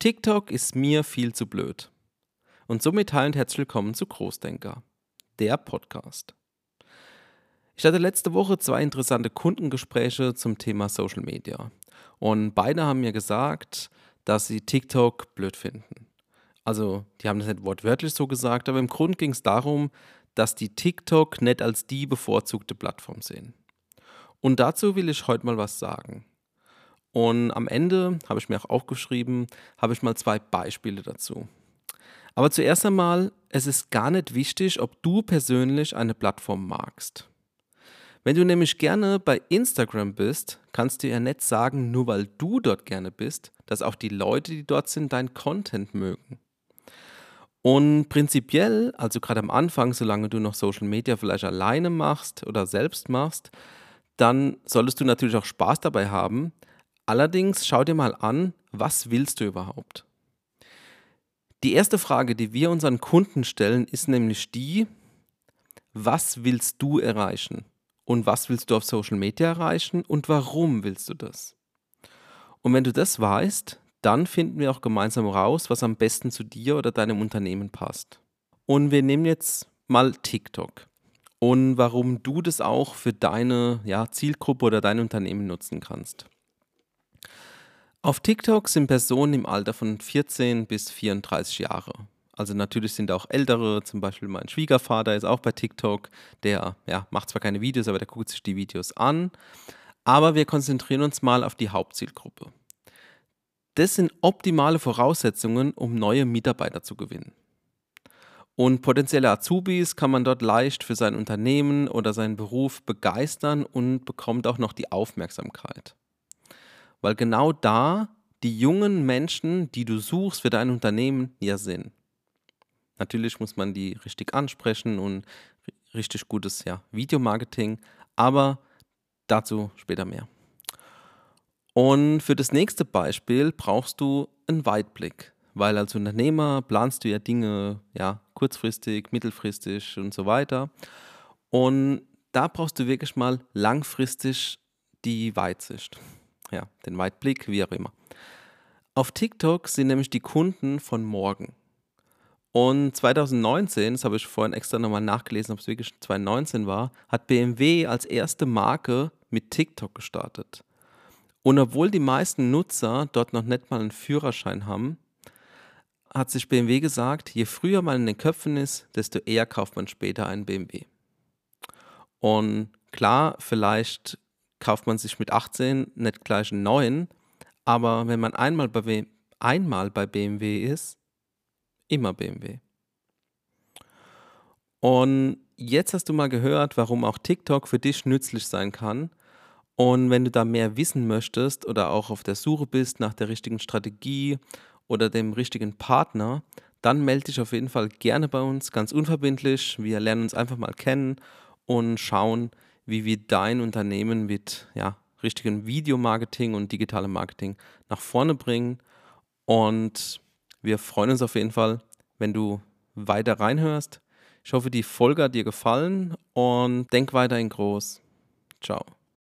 TikTok ist mir viel zu blöd. Und somit hi und herzlich willkommen zu Großdenker, der Podcast. Ich hatte letzte Woche zwei interessante Kundengespräche zum Thema Social Media. Und beide haben mir gesagt, dass sie TikTok blöd finden. Also, die haben das nicht wortwörtlich so gesagt, aber im Grunde ging es darum, dass die TikTok nicht als die bevorzugte Plattform sehen. Und dazu will ich heute mal was sagen. Und am Ende, habe ich mir auch aufgeschrieben, habe ich mal zwei Beispiele dazu. Aber zuerst einmal, es ist gar nicht wichtig, ob du persönlich eine Plattform magst. Wenn du nämlich gerne bei Instagram bist, kannst du ja nicht sagen, nur weil du dort gerne bist, dass auch die Leute, die dort sind, dein Content mögen. Und prinzipiell, also gerade am Anfang, solange du noch Social Media vielleicht alleine machst oder selbst machst, dann solltest du natürlich auch Spaß dabei haben, Allerdings schau dir mal an, was willst du überhaupt? Die erste Frage, die wir unseren Kunden stellen, ist nämlich die, was willst du erreichen? Und was willst du auf Social Media erreichen und warum willst du das? Und wenn du das weißt, dann finden wir auch gemeinsam raus, was am besten zu dir oder deinem Unternehmen passt. Und wir nehmen jetzt mal TikTok und warum du das auch für deine ja, Zielgruppe oder dein Unternehmen nutzen kannst. Auf TikTok sind Personen im Alter von 14 bis 34 Jahre. Also natürlich sind auch ältere, zum Beispiel mein Schwiegervater ist auch bei TikTok, der ja, macht zwar keine Videos, aber der guckt sich die Videos an. Aber wir konzentrieren uns mal auf die Hauptzielgruppe. Das sind optimale Voraussetzungen, um neue Mitarbeiter zu gewinnen. Und potenzielle Azubis kann man dort leicht für sein Unternehmen oder seinen Beruf begeistern und bekommt auch noch die Aufmerksamkeit weil genau da die jungen Menschen, die du suchst für dein Unternehmen, ja sind. Natürlich muss man die richtig ansprechen und richtig gutes ja, Videomarketing, aber dazu später mehr. Und für das nächste Beispiel brauchst du einen Weitblick, weil als Unternehmer planst du ja Dinge ja, kurzfristig, mittelfristig und so weiter. Und da brauchst du wirklich mal langfristig die Weitsicht ja, den Weitblick, wie auch immer. Auf TikTok sind nämlich die Kunden von morgen. Und 2019, das habe ich vorhin extra nochmal nachgelesen, ob es wirklich 2019 war, hat BMW als erste Marke mit TikTok gestartet. Und obwohl die meisten Nutzer dort noch nicht mal einen Führerschein haben, hat sich BMW gesagt, je früher man in den Köpfen ist, desto eher kauft man später einen BMW. Und klar, vielleicht kauft man sich mit 18 nicht gleich einen neuen, aber wenn man einmal bei, einmal bei BMW ist, immer BMW. Und jetzt hast du mal gehört, warum auch TikTok für dich nützlich sein kann. Und wenn du da mehr wissen möchtest oder auch auf der Suche bist nach der richtigen Strategie oder dem richtigen Partner, dann melde dich auf jeden Fall gerne bei uns, ganz unverbindlich. Wir lernen uns einfach mal kennen und schauen, wie wir dein Unternehmen mit ja, richtigem Videomarketing und digitalem Marketing nach vorne bringen. Und wir freuen uns auf jeden Fall, wenn du weiter reinhörst. Ich hoffe, die Folge hat dir gefallen und denk weiterhin groß. Ciao.